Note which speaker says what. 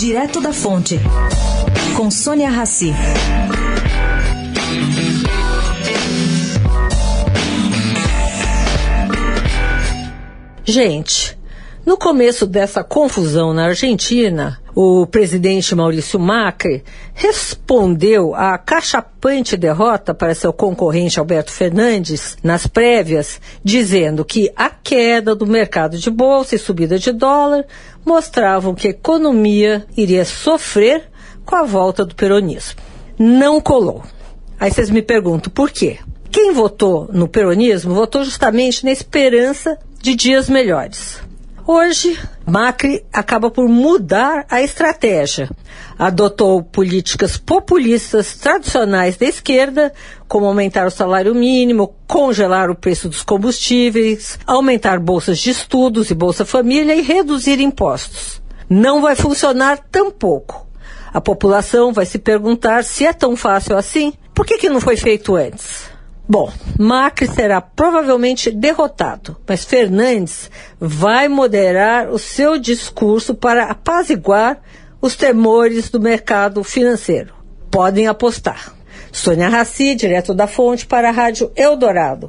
Speaker 1: Direto da Fonte, com Sônia Rassi.
Speaker 2: Gente, no começo dessa confusão na Argentina, o presidente Maurício Macri respondeu à cachapante derrota para seu concorrente Alberto Fernandes nas prévias, dizendo que a queda do mercado de bolsa e subida de dólar mostravam que a economia iria sofrer com a volta do peronismo. Não colou. Aí vocês me perguntam por quê? Quem votou no peronismo votou justamente na esperança de dias melhores. Hoje, Macri acaba por mudar a estratégia. Adotou políticas populistas tradicionais da esquerda, como aumentar o salário mínimo, congelar o preço dos combustíveis, aumentar bolsas de estudos e Bolsa Família e reduzir impostos. Não vai funcionar tampouco. A população vai se perguntar se é tão fácil assim, por que, que não foi feito antes? Bom, Macri será provavelmente derrotado, mas Fernandes vai moderar o seu discurso para apaziguar os temores do mercado financeiro. Podem apostar. Sônia Raci, direto da Fonte, para a Rádio Eldorado.